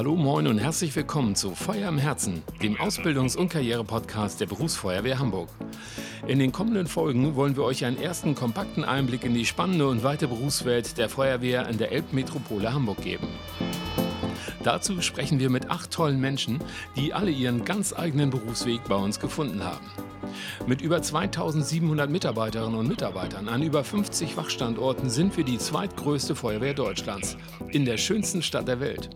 Hallo, moin und herzlich willkommen zu Feuer im Herzen, dem Ausbildungs- und Karriere-Podcast der Berufsfeuerwehr Hamburg. In den kommenden Folgen wollen wir euch einen ersten kompakten Einblick in die spannende und weite Berufswelt der Feuerwehr in der Elbmetropole Hamburg geben. Dazu sprechen wir mit acht tollen Menschen, die alle ihren ganz eigenen Berufsweg bei uns gefunden haben. Mit über 2700 Mitarbeiterinnen und Mitarbeitern an über 50 Wachstandorten sind wir die zweitgrößte Feuerwehr Deutschlands in der schönsten Stadt der Welt.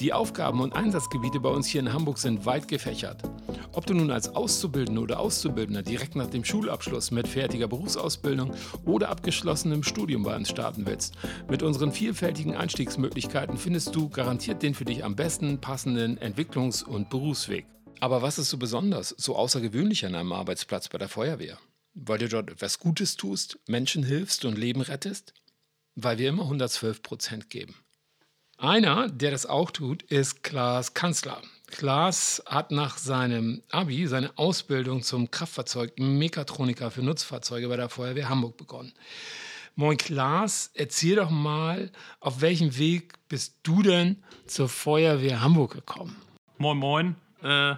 Die Aufgaben und Einsatzgebiete bei uns hier in Hamburg sind weit gefächert. Ob du nun als Auszubildender oder Auszubildender direkt nach dem Schulabschluss mit fertiger Berufsausbildung oder abgeschlossenem Studium bei uns starten willst, mit unseren vielfältigen Einstiegsmöglichkeiten findest du garantiert den für dich am besten passenden Entwicklungs- und Berufsweg. Aber was ist so besonders, so außergewöhnlich an einem Arbeitsplatz bei der Feuerwehr? Weil du dort etwas Gutes tust, Menschen hilfst und Leben rettest? Weil wir immer 112 Prozent geben. Einer, der das auch tut, ist Klaas Kanzler. Klaas hat nach seinem Abi seine Ausbildung zum Kraftfahrzeug-Mechatroniker für Nutzfahrzeuge bei der Feuerwehr Hamburg begonnen. Moin Klaas, erzähl doch mal, auf welchem Weg bist du denn zur Feuerwehr Hamburg gekommen? Moin, moin. Äh,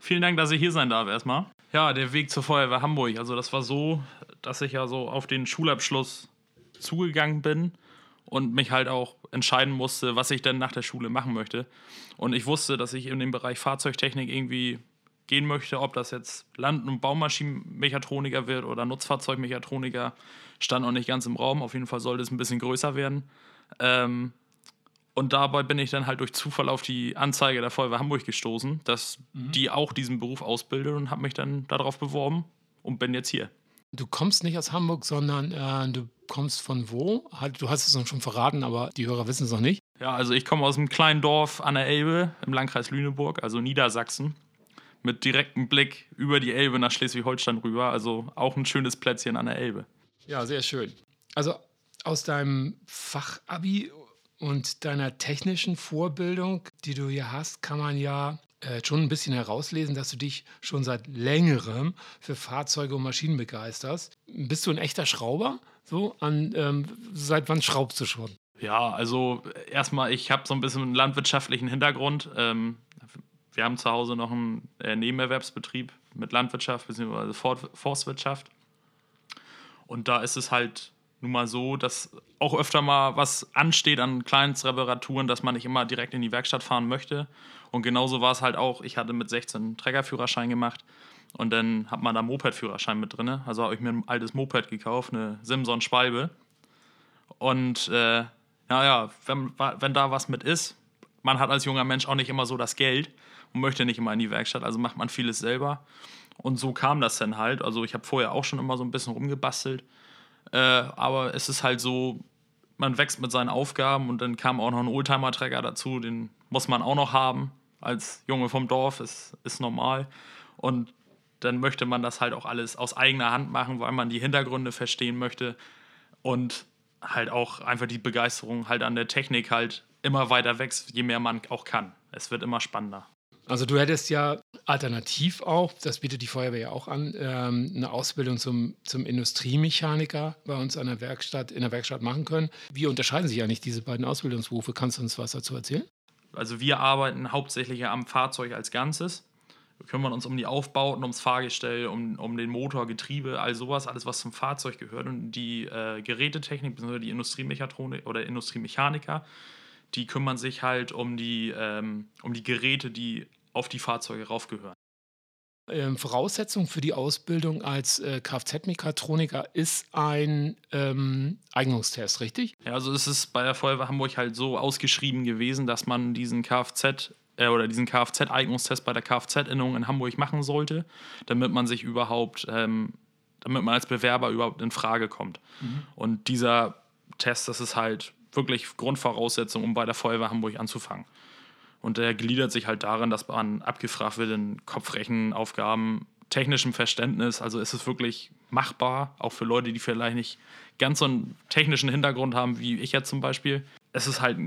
vielen Dank, dass ich hier sein darf erstmal. Ja, der Weg zur Feuerwehr Hamburg. Also das war so, dass ich ja so auf den Schulabschluss zugegangen bin und mich halt auch entscheiden musste, was ich denn nach der Schule machen möchte. Und ich wusste, dass ich in den Bereich Fahrzeugtechnik irgendwie gehen möchte, ob das jetzt Land- und Baumaschinenmechatroniker wird oder Nutzfahrzeugmechatroniker, stand noch nicht ganz im Raum. Auf jeden Fall sollte es ein bisschen größer werden. Ähm, und dabei bin ich dann halt durch Zufall auf die Anzeige der Feuerwehr Hamburg gestoßen, dass mhm. die auch diesen Beruf ausbildet und habe mich dann darauf beworben und bin jetzt hier. Du kommst nicht aus Hamburg, sondern äh, du kommst von wo? Du hast es schon verraten, aber die Hörer wissen es noch nicht. Ja, also ich komme aus einem kleinen Dorf an der Elbe im Landkreis Lüneburg, also Niedersachsen, mit direktem Blick über die Elbe nach Schleswig-Holstein rüber. Also auch ein schönes Plätzchen an der Elbe. Ja, sehr schön. Also aus deinem Fachabi und deiner technischen Vorbildung, die du hier hast, kann man ja äh, schon ein bisschen herauslesen, dass du dich schon seit längerem für Fahrzeuge und Maschinen begeisterst. Bist du ein echter Schrauber? So, an, ähm, seit wann schraubst du schon? Ja, also erstmal, ich habe so ein bisschen einen landwirtschaftlichen Hintergrund. Ähm, wir haben zu Hause noch einen äh, Nebenerwerbsbetrieb mit Landwirtschaft bzw. Forstwirtschaft. Und da ist es halt nun mal so, dass auch öfter mal was ansteht an Kleinstreparaturen, dass man nicht immer direkt in die Werkstatt fahren möchte. Und genauso war es halt auch. Ich hatte mit 16 einen Trägerführerschein gemacht und dann hat man da Moped-Führerschein mit drin. Also habe ich mir ein altes Moped gekauft, eine Simson Spalbe. Und äh, naja, wenn, wenn da was mit ist, man hat als junger Mensch auch nicht immer so das Geld und möchte nicht immer in die Werkstatt, also macht man vieles selber. Und so kam das dann halt. Also ich habe vorher auch schon immer so ein bisschen rumgebastelt äh, aber es ist halt so, man wächst mit seinen Aufgaben und dann kam auch noch ein Oldtimer-Träger dazu, den muss man auch noch haben. Als Junge vom Dorf ist, ist normal. Und dann möchte man das halt auch alles aus eigener Hand machen, weil man die Hintergründe verstehen möchte und halt auch einfach die Begeisterung halt an der Technik halt immer weiter wächst, je mehr man auch kann. Es wird immer spannender. Also du hättest ja alternativ auch, das bietet die Feuerwehr ja auch an, ähm, eine Ausbildung zum, zum Industriemechaniker bei uns an der Werkstatt, in der Werkstatt machen können. Wie unterscheiden sich eigentlich diese beiden Ausbildungsberufe? Kannst du uns was dazu erzählen? Also wir arbeiten hauptsächlich am Fahrzeug als Ganzes. Wir kümmern uns um die Aufbauten, ums Fahrgestell, um, um den Motor, Getriebe, all sowas, alles was zum Fahrzeug gehört. Und die äh, Gerätetechnik, bzw. die Industriemechatronik oder Industriemechaniker, die kümmern sich halt um die, ähm, um die Geräte, die auf die Fahrzeuge raufgehören. Ähm, Voraussetzung für die Ausbildung als äh, Kfz-Mechatroniker ist ein ähm, Eignungstest, richtig? Ja, also es ist bei der Feuerwehr Hamburg halt so ausgeschrieben gewesen, dass man diesen Kfz äh, oder diesen Kfz-Eignungstest bei der Kfz-Innung in Hamburg machen sollte, damit man sich überhaupt, ähm, damit man als Bewerber überhaupt in Frage kommt. Mhm. Und dieser Test, das ist halt wirklich Grundvoraussetzung, um bei der Feuerwehr Hamburg anzufangen. Und der gliedert sich halt darin, dass man abgefragt wird in Kopfrechenaufgaben, technischem Verständnis. Also ist es wirklich machbar, auch für Leute, die vielleicht nicht ganz so einen technischen Hintergrund haben, wie ich jetzt zum Beispiel. Es ist halt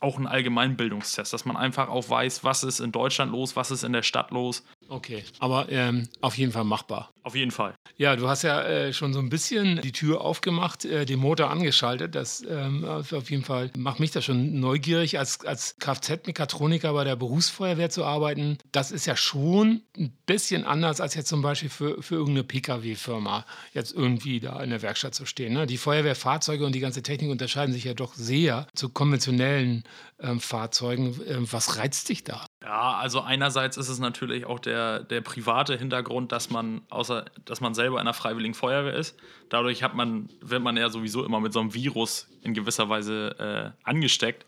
auch ein Allgemeinbildungstest, dass man einfach auch weiß, was ist in Deutschland los, was ist in der Stadt los. Okay, aber ähm, auf jeden Fall machbar. Auf jeden Fall. Ja, du hast ja äh, schon so ein bisschen die Tür aufgemacht, äh, den Motor angeschaltet. Das ähm, auf jeden Fall macht mich das schon neugierig, als, als Kfz-Mechatroniker bei der Berufsfeuerwehr zu arbeiten. Das ist ja schon ein bisschen anders, als jetzt zum Beispiel für, für irgendeine Pkw-Firma jetzt irgendwie da in der Werkstatt zu stehen. Ne? Die Feuerwehrfahrzeuge und die ganze Technik unterscheiden sich ja doch sehr zu konventionellen ähm, Fahrzeugen. Ähm, was reizt dich da? Ja, also einerseits ist es natürlich auch der, der private Hintergrund, dass man außer dass man selber in einer freiwilligen Feuerwehr ist. Dadurch hat man, wird man ja sowieso immer mit so einem Virus in gewisser Weise äh, angesteckt.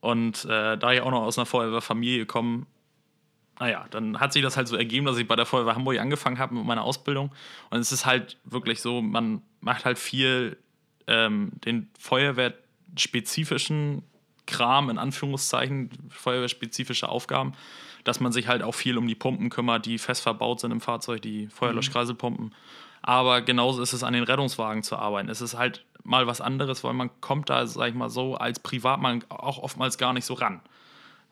Und äh, da ich auch noch aus einer Feuerwehrfamilie komme, naja, dann hat sich das halt so ergeben, dass ich bei der Feuerwehr Hamburg angefangen habe mit meiner Ausbildung. Und es ist halt wirklich so, man macht halt viel ähm, den Feuerwehrspezifischen Kram, in Anführungszeichen, feuerwehrspezifische Aufgaben, dass man sich halt auch viel um die Pumpen kümmert, die fest verbaut sind im Fahrzeug, die Feuerlöschkreiselpumpen. Aber genauso ist es an den Rettungswagen zu arbeiten. Es ist halt mal was anderes, weil man kommt da, sag ich mal so, als Privatmann auch oftmals gar nicht so ran.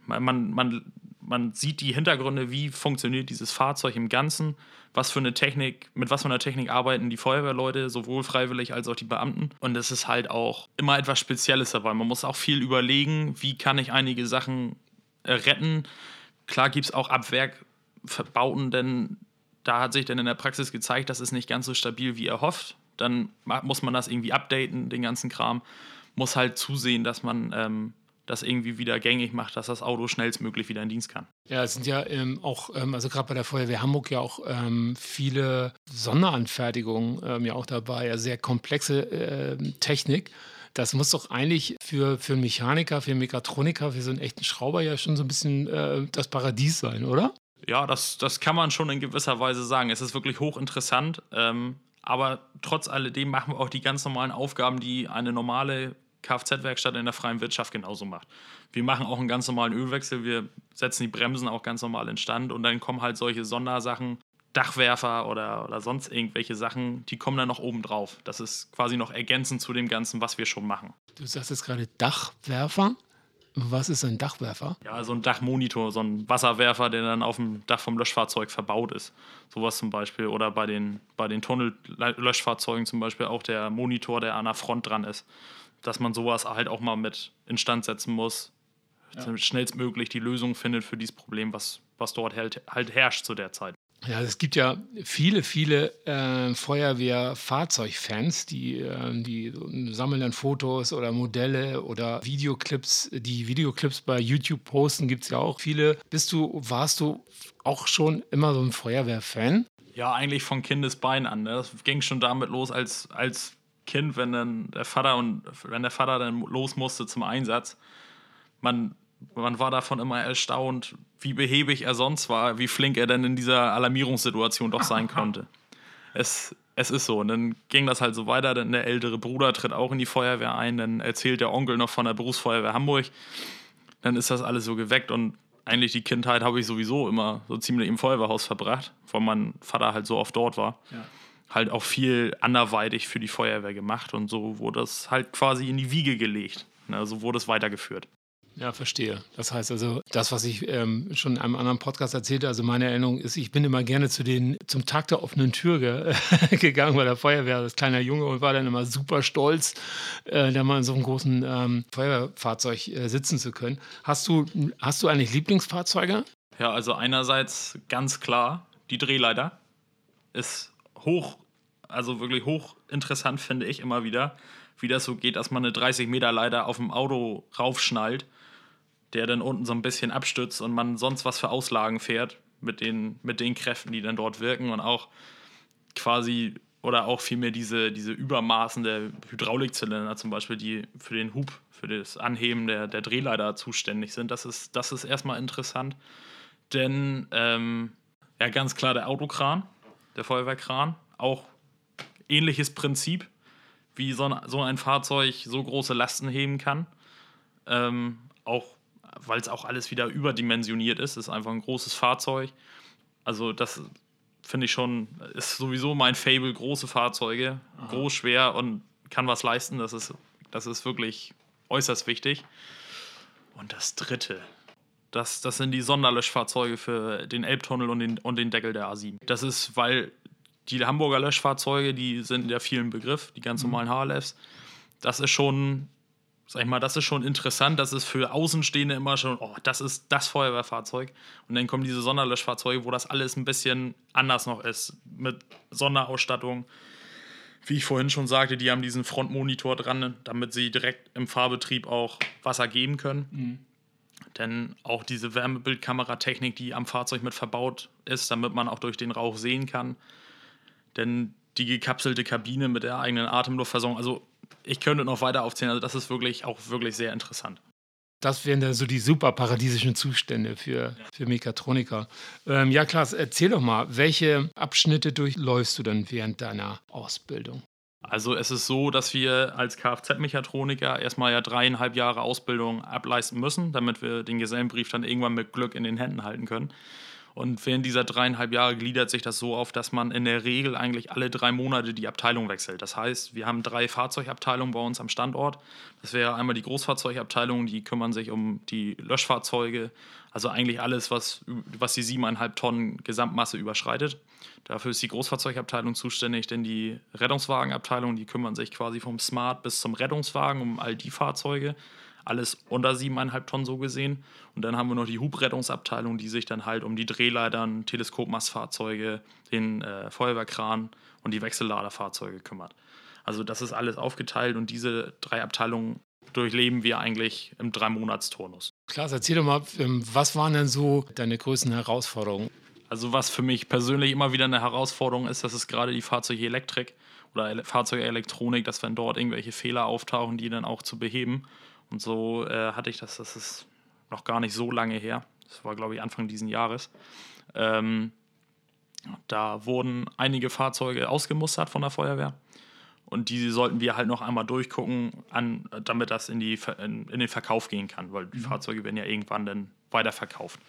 Man, man, man, man sieht die Hintergründe, wie funktioniert dieses Fahrzeug im Ganzen, was für eine Technik, mit was für einer Technik arbeiten die Feuerwehrleute, sowohl freiwillig als auch die Beamten. Und es ist halt auch immer etwas Spezielles dabei. Man muss auch viel überlegen, wie kann ich einige Sachen äh, retten. Klar gibt es auch Abwerkbauten, denn da hat sich dann in der Praxis gezeigt, das ist nicht ganz so stabil, wie erhofft. Dann muss man das irgendwie updaten, den ganzen Kram. Muss halt zusehen, dass man ähm, das irgendwie wieder gängig macht, dass das Auto schnellstmöglich wieder in Dienst kann. Ja, es sind ja ähm, auch, ähm, also gerade bei der Feuerwehr Hamburg ja auch ähm, viele Sonderanfertigungen ähm, ja auch dabei, ja sehr komplexe ähm, Technik. Das muss doch eigentlich für, für einen Mechaniker, für einen Mechatroniker, für so einen echten Schrauber ja schon so ein bisschen äh, das Paradies sein, oder? Ja, das, das kann man schon in gewisser Weise sagen. Es ist wirklich hochinteressant. Ähm, aber trotz alledem machen wir auch die ganz normalen Aufgaben, die eine normale Kfz-Werkstatt in der freien Wirtschaft genauso macht. Wir machen auch einen ganz normalen Ölwechsel, wir setzen die Bremsen auch ganz normal in Stand und dann kommen halt solche Sondersachen, Dachwerfer oder, oder sonst irgendwelche Sachen, die kommen dann noch oben drauf. Das ist quasi noch ergänzend zu dem Ganzen, was wir schon machen. Du sagst jetzt gerade Dachwerfer. Was ist ein Dachwerfer? Ja, so ein Dachmonitor, so ein Wasserwerfer, der dann auf dem Dach vom Löschfahrzeug verbaut ist. Sowas zum Beispiel. Oder bei den, bei den Tunnellöschfahrzeugen zum Beispiel auch der Monitor, der an der Front dran ist dass man sowas halt auch mal mit instand setzen muss, ja. schnellstmöglich die Lösung findet für dieses Problem, was, was dort halt, halt herrscht zu der Zeit. Ja, es gibt ja viele, viele äh, Feuerwehrfahrzeugfans, die, äh, die sammeln dann Fotos oder Modelle oder Videoclips. Die Videoclips bei YouTube posten gibt es ja auch viele. Bist du, warst du auch schon immer so ein Feuerwehrfan? Ja, eigentlich von Kindesbein an. Ne? Das ging schon damit los, als, als Kind, wenn dann der Vater und wenn der Vater dann los musste zum Einsatz, man, man war davon immer erstaunt, wie behäbig er sonst war, wie flink er denn in dieser Alarmierungssituation doch sein konnte. Es, es ist so. Und dann ging das halt so weiter. Denn der ältere Bruder tritt auch in die Feuerwehr ein. Dann erzählt der Onkel noch von der Berufsfeuerwehr Hamburg. Dann ist das alles so geweckt. Und eigentlich die Kindheit habe ich sowieso immer so ziemlich im Feuerwehrhaus verbracht, weil mein Vater halt so oft dort war. Ja halt auch viel anderweitig für die Feuerwehr gemacht und so wurde es halt quasi in die Wiege gelegt. Ne? So wurde es weitergeführt. Ja, verstehe. Das heißt also, das, was ich ähm, schon in einem anderen Podcast erzählte, also meine Erinnerung ist, ich bin immer gerne zu den, zum Tag der offenen Tür ge gegangen bei der Feuerwehr als kleiner Junge und war dann immer super stolz, äh, da mal in so einem großen ähm, Feuerwehrfahrzeug äh, sitzen zu können. Hast du, hast du eigentlich Lieblingsfahrzeuge? Ja, also einerseits ganz klar die Drehleiter. Ist hoch, also wirklich hochinteressant finde ich immer wieder, wie das so geht, dass man eine 30 Meter Leiter auf dem Auto raufschnallt, der dann unten so ein bisschen abstützt und man sonst was für Auslagen fährt mit den, mit den Kräften, die dann dort wirken und auch quasi oder auch vielmehr diese, diese Übermaßen der Hydraulikzylinder zum Beispiel, die für den Hub, für das Anheben der, der Drehleiter zuständig sind. Das ist, das ist erstmal interessant. Denn ähm, ja, ganz klar der Autokran, der Feuerwehrkran. Auch ähnliches Prinzip, wie so ein, so ein Fahrzeug so große Lasten heben kann. Ähm, auch weil es auch alles wieder überdimensioniert ist. Es ist einfach ein großes Fahrzeug. Also das finde ich schon, ist sowieso mein Fable, große Fahrzeuge, Aha. groß, schwer und kann was leisten. Das ist, das ist wirklich äußerst wichtig. Und das dritte, das, das sind die Sonderlöschfahrzeuge für den Elbtunnel und den, und den Deckel der A7. Das ist, weil die Hamburger Löschfahrzeuge, die sind ja vielen Begriff, die ganz mhm. normalen HLFs. Das ist schon, sag ich mal, das ist schon interessant. Das ist für Außenstehende immer schon, oh, das ist das Feuerwehrfahrzeug. Und dann kommen diese Sonderlöschfahrzeuge, wo das alles ein bisschen anders noch ist, mit Sonderausstattung. Wie ich vorhin schon sagte, die haben diesen Frontmonitor dran, damit sie direkt im Fahrbetrieb auch Wasser geben können. Mhm. Denn auch diese Wärmebildkameratechnik, die am Fahrzeug mit verbaut ist, damit man auch durch den Rauch sehen kann. Denn die gekapselte Kabine mit der eigenen Atemluftversorgung, also ich könnte noch weiter aufzählen, also das ist wirklich auch wirklich sehr interessant. Das wären dann so die super paradiesischen Zustände für, für Mechatroniker. Ähm, ja, Klaas, erzähl doch mal, welche Abschnitte durchläufst du dann während deiner Ausbildung? Also es ist so, dass wir als Kfz-Mechatroniker erstmal ja dreieinhalb Jahre Ausbildung ableisten müssen, damit wir den Gesellenbrief dann irgendwann mit Glück in den Händen halten können. Und während dieser dreieinhalb Jahre gliedert sich das so auf, dass man in der Regel eigentlich alle drei Monate die Abteilung wechselt. Das heißt, wir haben drei Fahrzeugabteilungen bei uns am Standort. Das wäre einmal die Großfahrzeugabteilung, die kümmern sich um die Löschfahrzeuge, also eigentlich alles, was, was die siebeneinhalb Tonnen Gesamtmasse überschreitet. Dafür ist die Großfahrzeugabteilung zuständig, denn die Rettungswagenabteilung, die kümmern sich quasi vom Smart bis zum Rettungswagen um all die Fahrzeuge alles unter 7,5 Tonnen so gesehen. Und dann haben wir noch die Hubrettungsabteilung, die sich dann halt um die Drehleitern, Teleskopmastfahrzeuge, den äh, Feuerwehrkran und die Wechselladerfahrzeuge kümmert. Also das ist alles aufgeteilt und diese drei Abteilungen durchleben wir eigentlich im Drei-Monats-Turnus. Klaas, erzähl doch mal, ähm, was waren denn so deine größten Herausforderungen? Also was für mich persönlich immer wieder eine Herausforderung ist, das ist gerade die Fahrzeugelektrik oder Fahrzeugelektronik, dass wenn dort irgendwelche Fehler auftauchen, die dann auch zu beheben. Und so äh, hatte ich das, das ist noch gar nicht so lange her. Das war, glaube ich, Anfang dieses Jahres. Ähm, da wurden einige Fahrzeuge ausgemustert von der Feuerwehr. Und die sollten wir halt noch einmal durchgucken, an, damit das in, die, in, in den Verkauf gehen kann, weil die mhm. Fahrzeuge werden ja irgendwann dann weiterverkauft.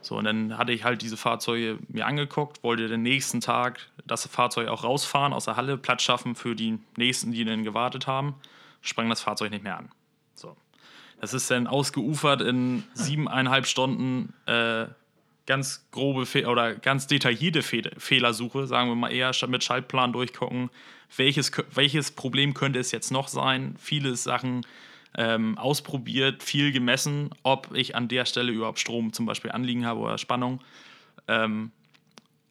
So, und dann hatte ich halt diese Fahrzeuge mir angeguckt, wollte den nächsten Tag das Fahrzeug auch rausfahren aus der Halle, Platz schaffen für die nächsten, die dann gewartet haben, sprang das Fahrzeug nicht mehr an. So. Das ist dann ausgeufert in siebeneinhalb Stunden äh, ganz grobe Fe oder ganz detaillierte Fe Fehlersuche, sagen wir mal eher mit Schaltplan durchgucken, welches, welches Problem könnte es jetzt noch sein, viele Sachen ähm, ausprobiert, viel gemessen, ob ich an der Stelle überhaupt Strom zum Beispiel anliegen habe oder Spannung. Ähm,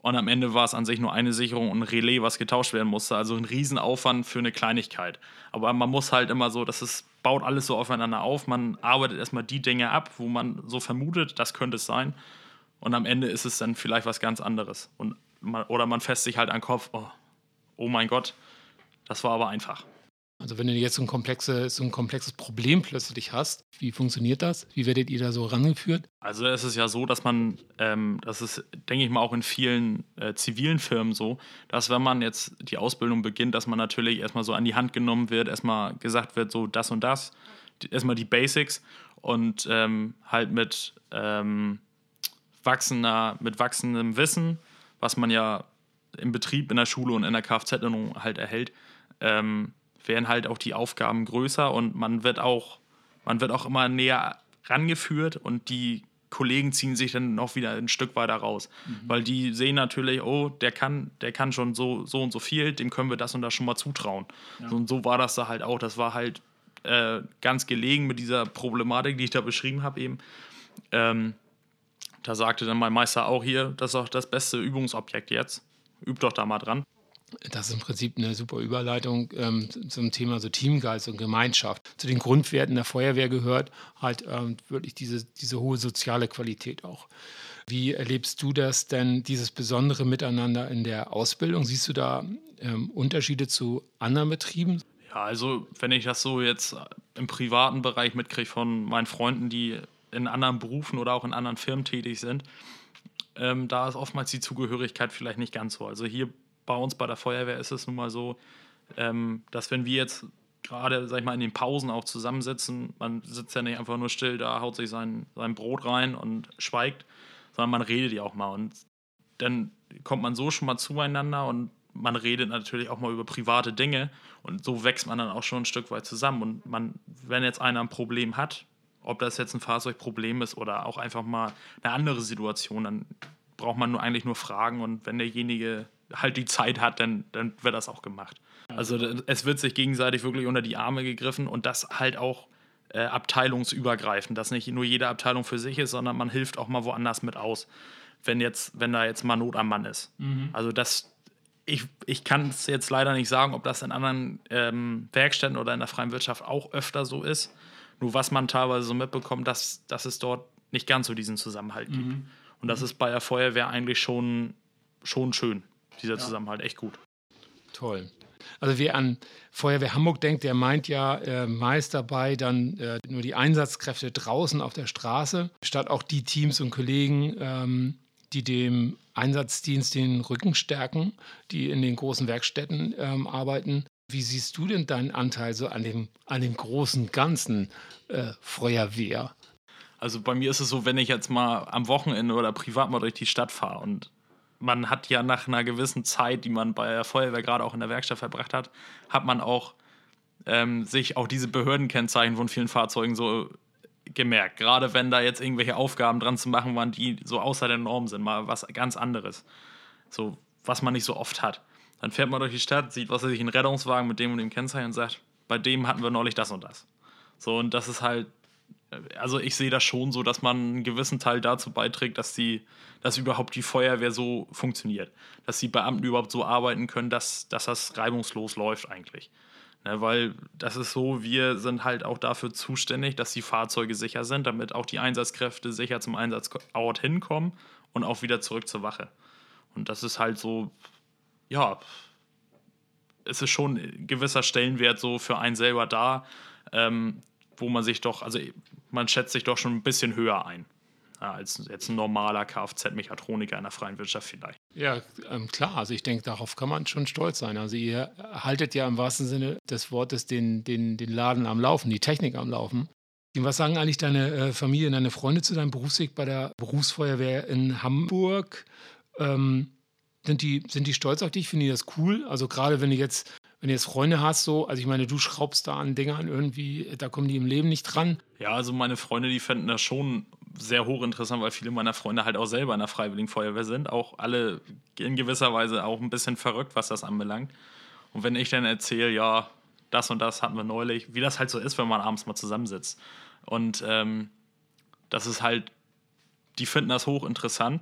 und am Ende war es an sich nur eine Sicherung und ein Relais, was getauscht werden musste. Also ein Riesenaufwand für eine Kleinigkeit. Aber man muss halt immer so, das ist, baut alles so aufeinander auf. Man arbeitet erstmal die Dinge ab, wo man so vermutet, das könnte es sein. Und am Ende ist es dann vielleicht was ganz anderes. Und man, oder man fässt sich halt an den Kopf, oh, oh mein Gott, das war aber einfach. Also wenn du jetzt so ein, komplexe, so ein komplexes Problem plötzlich hast, wie funktioniert das? Wie werdet ihr da so rangeführt? Also es ist ja so, dass man, ähm, das ist, denke ich mal, auch in vielen äh, zivilen Firmen so, dass wenn man jetzt die Ausbildung beginnt, dass man natürlich erstmal so an die Hand genommen wird, erstmal gesagt wird, so das und das, erstmal die Basics und ähm, halt mit, ähm, wachsender, mit wachsendem Wissen, was man ja im Betrieb, in der Schule und in der kfz halt erhält, ähm, werden halt auch die Aufgaben größer und man wird auch, man wird auch immer näher rangeführt und die Kollegen ziehen sich dann noch wieder ein Stück weiter raus. Mhm. Weil die sehen natürlich, oh, der kann, der kann schon so, so und so viel, dem können wir das und das schon mal zutrauen. Ja. und so war das da halt auch. Das war halt äh, ganz gelegen mit dieser Problematik, die ich da beschrieben habe eben. Ähm, da sagte dann mein Meister auch hier, das ist auch das beste Übungsobjekt jetzt. Übt doch da mal dran. Das ist im Prinzip eine super Überleitung ähm, zum Thema so Teamgeist und Gemeinschaft. Zu den Grundwerten der Feuerwehr gehört halt ähm, wirklich diese, diese hohe soziale Qualität auch. Wie erlebst du das denn, dieses besondere Miteinander in der Ausbildung? Siehst du da ähm, Unterschiede zu anderen Betrieben? Ja, also wenn ich das so jetzt im privaten Bereich mitkriege von meinen Freunden, die in anderen Berufen oder auch in anderen Firmen tätig sind, ähm, da ist oftmals die Zugehörigkeit vielleicht nicht ganz so. Also hier bei uns bei der Feuerwehr ist es nun mal so, ähm, dass wenn wir jetzt gerade, sag ich mal, in den Pausen auch zusammensitzen, man sitzt ja nicht einfach nur still da, haut sich sein, sein Brot rein und schweigt, sondern man redet ja auch mal. Und dann kommt man so schon mal zueinander und man redet natürlich auch mal über private Dinge und so wächst man dann auch schon ein Stück weit zusammen. Und man, wenn jetzt einer ein Problem hat ob das jetzt ein Fahrzeugproblem ist oder auch einfach mal eine andere Situation, dann braucht man nur eigentlich nur fragen und wenn derjenige halt die Zeit hat, dann, dann wird das auch gemacht. Also es wird sich gegenseitig wirklich unter die Arme gegriffen und das halt auch äh, abteilungsübergreifend, dass nicht nur jede Abteilung für sich ist, sondern man hilft auch mal woanders mit aus, wenn jetzt, wenn da jetzt mal Not am Mann ist. Mhm. Also das, ich, ich kann es jetzt leider nicht sagen, ob das in anderen ähm, Werkstätten oder in der freien Wirtschaft auch öfter so ist. Nur was man teilweise so mitbekommt, dass, dass es dort nicht ganz so diesen Zusammenhalt gibt. Mhm. Und das ist bei der Feuerwehr eigentlich schon, schon schön, dieser ja. Zusammenhalt, echt gut. Toll. Also wer an Feuerwehr Hamburg denkt, der meint ja äh, meist dabei dann äh, nur die Einsatzkräfte draußen auf der Straße, statt auch die Teams und Kollegen, ähm, die dem Einsatzdienst den Rücken stärken, die in den großen Werkstätten ähm, arbeiten. Wie siehst du denn deinen Anteil so an dem, an dem großen Ganzen äh, Feuerwehr? Also bei mir ist es so, wenn ich jetzt mal am Wochenende oder privat mal durch die Stadt fahre und man hat ja nach einer gewissen Zeit, die man bei der Feuerwehr gerade auch in der Werkstatt verbracht hat, hat man auch ähm, sich auch diese Behördenkennzeichen von vielen Fahrzeugen so gemerkt. Gerade wenn da jetzt irgendwelche Aufgaben dran zu machen waren, die so außer der Norm sind, mal was ganz anderes. So, was man nicht so oft hat. Dann fährt man durch die Stadt, sieht, was weiß ich, einen Rettungswagen mit dem und dem Kennzeichen und sagt, bei dem hatten wir neulich das und das. So, und das ist halt also ich sehe das schon so, dass man einen gewissen Teil dazu beiträgt, dass die, dass überhaupt die Feuerwehr so funktioniert. Dass die Beamten überhaupt so arbeiten können, dass, dass das reibungslos läuft eigentlich. Ne, weil das ist so, wir sind halt auch dafür zuständig, dass die Fahrzeuge sicher sind, damit auch die Einsatzkräfte sicher zum Einsatzort hinkommen und auch wieder zurück zur Wache. Und das ist halt so, ja, es ist schon ein gewisser Stellenwert so für einen selber da, ähm, wo man sich doch, also man schätzt sich doch schon ein bisschen höher ein. Als jetzt ein normaler Kfz-Mechatroniker in der freien Wirtschaft vielleicht. Ja, ähm, klar. Also ich denke, darauf kann man schon stolz sein. Also ihr haltet ja im wahrsten Sinne des Wortes den, den, den Laden am Laufen, die Technik am Laufen. Was sagen eigentlich deine äh, Familie, deine Freunde zu deinem Berufsweg bei der Berufsfeuerwehr in Hamburg? Ähm, sind, die, sind die stolz auf dich? Finden die das cool? Also gerade wenn du jetzt wenn du jetzt Freunde hast, so, also ich meine, du schraubst da an Dingern irgendwie, da kommen die im Leben nicht dran. Ja, also meine Freunde, die fänden das schon sehr hochinteressant, weil viele meiner Freunde halt auch selber in der Freiwilligen Feuerwehr sind. Auch alle in gewisser Weise auch ein bisschen verrückt, was das anbelangt. Und wenn ich dann erzähle, ja, das und das hatten wir neulich, wie das halt so ist, wenn man abends mal zusammensitzt. Und ähm, das ist halt, die finden das hochinteressant,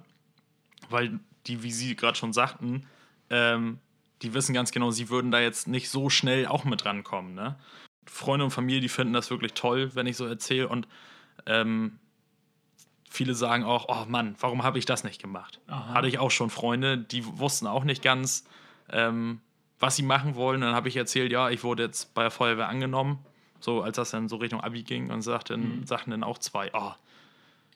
weil die, wie Sie gerade schon sagten, ähm, die wissen ganz genau, sie würden da jetzt nicht so schnell auch mit rankommen. Ne? Freunde und Familie, die finden das wirklich toll, wenn ich so erzähle. Und ähm, viele sagen auch, oh Mann, warum habe ich das nicht gemacht? Aha. Hatte ich auch schon Freunde, die wussten auch nicht ganz, ähm, was sie machen wollen. Dann habe ich erzählt, ja, ich wurde jetzt bei der Feuerwehr angenommen, so als das dann so Richtung Abi ging und sagten, mhm. sagten dann auch zwei, oh,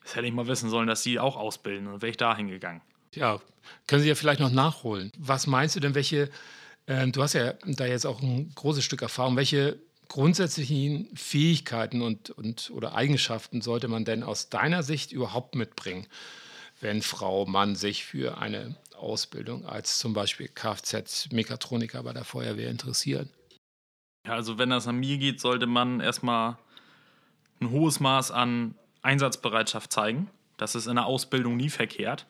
das hätte ich mal wissen sollen, dass sie auch ausbilden. Und wäre ich da hingegangen. Ja, können Sie ja vielleicht noch nachholen. Was meinst du denn, welche, äh, du hast ja da jetzt auch ein großes Stück Erfahrung, welche grundsätzlichen Fähigkeiten und, und oder Eigenschaften sollte man denn aus deiner Sicht überhaupt mitbringen, wenn Frau, Mann sich für eine Ausbildung als zum Beispiel Kfz-Mechatroniker bei der Feuerwehr interessieren? Ja, also wenn das an mir geht, sollte man erstmal ein hohes Maß an Einsatzbereitschaft zeigen. Das ist in der Ausbildung nie verkehrt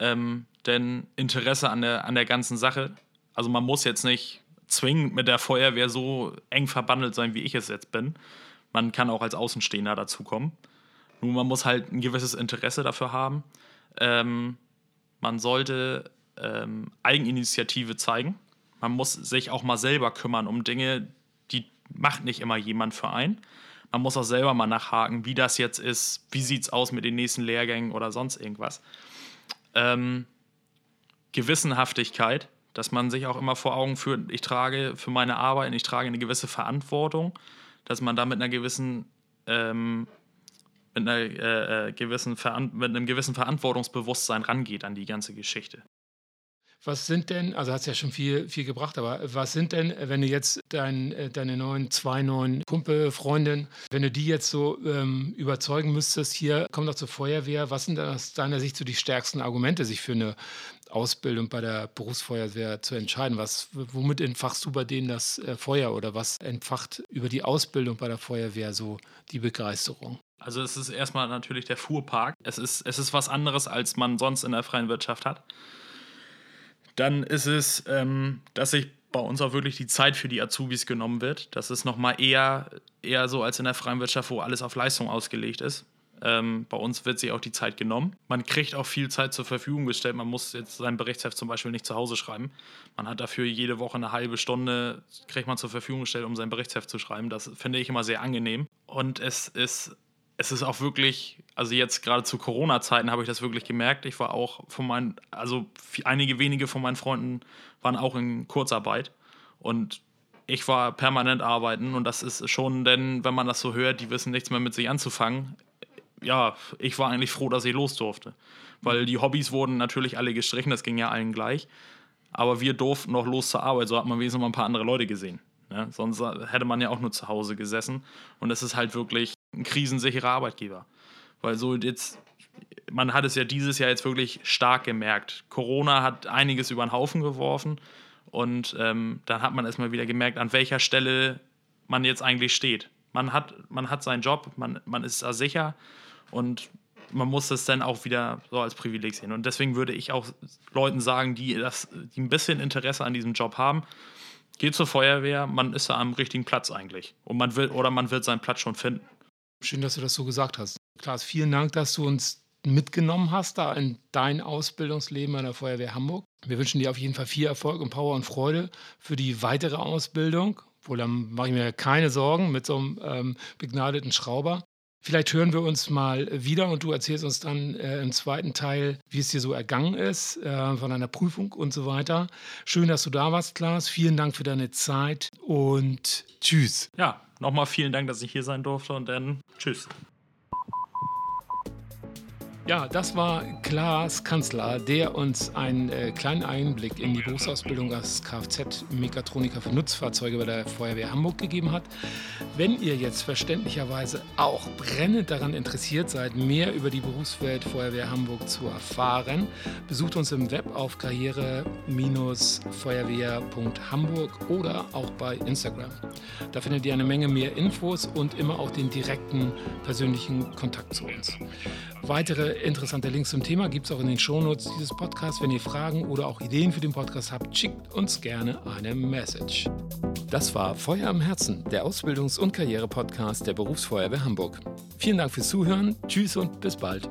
ähm, denn Interesse an der, an der ganzen Sache. Also man muss jetzt nicht zwingend mit der Feuerwehr so eng verbandelt sein, wie ich es jetzt bin. Man kann auch als Außenstehender dazukommen. Nur man muss halt ein gewisses Interesse dafür haben. Ähm, man sollte ähm, Eigeninitiative zeigen. Man muss sich auch mal selber kümmern um Dinge, die macht nicht immer jemand für einen. Man muss auch selber mal nachhaken, wie das jetzt ist, wie sieht es aus mit den nächsten Lehrgängen oder sonst irgendwas ähm, Gewissenhaftigkeit, dass man sich auch immer vor Augen führt, ich trage für meine Arbeit, ich trage eine gewisse Verantwortung, dass man da mit einer gewissen ähm, mit, einer, äh, äh gewissen mit einem gewissen Verantwortungsbewusstsein rangeht an die ganze Geschichte. Was sind denn, also hat es ja schon viel, viel gebracht, aber was sind denn, wenn du jetzt dein, äh, deine neuen, zwei neuen Kumpel, Freundin, wenn du die jetzt so ähm, überzeugen müsstest, hier komm doch zur Feuerwehr, was sind aus deiner Sicht so die stärksten Argumente, sich für eine Ausbildung bei der Berufsfeuerwehr zu entscheiden? Was, womit entfachst du bei denen das äh, Feuer oder was entfacht über die Ausbildung bei der Feuerwehr so die Begeisterung? Also es ist erstmal natürlich der Fuhrpark. Es ist, es ist was anderes, als man sonst in der freien Wirtschaft hat. Dann ist es, ähm, dass sich bei uns auch wirklich die Zeit für die Azubis genommen wird. Das ist nochmal eher, eher so als in der freien Wirtschaft, wo alles auf Leistung ausgelegt ist. Ähm, bei uns wird sich auch die Zeit genommen. Man kriegt auch viel Zeit zur Verfügung gestellt. Man muss jetzt sein Berichtsheft zum Beispiel nicht zu Hause schreiben. Man hat dafür jede Woche eine halbe Stunde, kriegt man zur Verfügung gestellt, um sein Berichtsheft zu schreiben. Das finde ich immer sehr angenehm. Und es ist, es ist auch wirklich, also jetzt gerade zu Corona-Zeiten habe ich das wirklich gemerkt. Ich war auch von meinen, also einige wenige von meinen Freunden waren auch in Kurzarbeit. Und ich war permanent arbeiten und das ist schon, denn wenn man das so hört, die wissen nichts mehr mit sich anzufangen, ja, ich war eigentlich froh, dass ich los durfte. Weil die Hobbys wurden natürlich alle gestrichen, das ging ja allen gleich. Aber wir durften noch los zur Arbeit, so hat man wenigstens mal ein paar andere Leute gesehen. Ne? Sonst hätte man ja auch nur zu Hause gesessen. Und es ist halt wirklich ein krisensicherer Arbeitgeber. Weil so jetzt, man hat es ja dieses Jahr jetzt wirklich stark gemerkt. Corona hat einiges über den Haufen geworfen. Und ähm, dann hat man erstmal wieder gemerkt, an welcher Stelle man jetzt eigentlich steht. Man hat, man hat seinen Job, man, man ist da sicher und man muss das dann auch wieder so als Privileg sehen. Und deswegen würde ich auch Leuten sagen, die, das, die ein bisschen Interesse an diesem Job haben, geht zur Feuerwehr, man ist da am richtigen Platz eigentlich. Und man will, oder man wird seinen Platz schon finden. Schön, dass du das so gesagt hast. Klaas, vielen Dank, dass du uns mitgenommen hast, da in dein Ausbildungsleben an der Feuerwehr Hamburg. Wir wünschen dir auf jeden Fall viel Erfolg und Power und Freude für die weitere Ausbildung. Wohl, dann mache ich mir keine Sorgen mit so einem ähm, begnadeten Schrauber. Vielleicht hören wir uns mal wieder und du erzählst uns dann äh, im zweiten Teil, wie es dir so ergangen ist, äh, von deiner Prüfung und so weiter. Schön, dass du da warst, Klaas. Vielen Dank für deine Zeit und tschüss. Ja, nochmal vielen Dank, dass ich hier sein durfte und dann tschüss. Ja, das war Klaas Kanzler, der uns einen äh, kleinen Einblick in die Berufsausbildung als Kfz-Mechatroniker für Nutzfahrzeuge bei der Feuerwehr Hamburg gegeben hat. Wenn ihr jetzt verständlicherweise auch brennend daran interessiert seid, mehr über die Berufswelt Feuerwehr Hamburg zu erfahren, besucht uns im Web auf karriere-feuerwehr.hamburg oder auch bei Instagram. Da findet ihr eine Menge mehr Infos und immer auch den direkten persönlichen Kontakt zu uns. Weitere interessante Links zum Thema gibt es auch in den Shownotes dieses Podcasts. Wenn ihr Fragen oder auch Ideen für den Podcast habt, schickt uns gerne eine Message. Das war Feuer am Herzen, der Ausbildungs- und Karriere-Podcast der Berufsfeuerwehr Hamburg. Vielen Dank fürs Zuhören, tschüss und bis bald.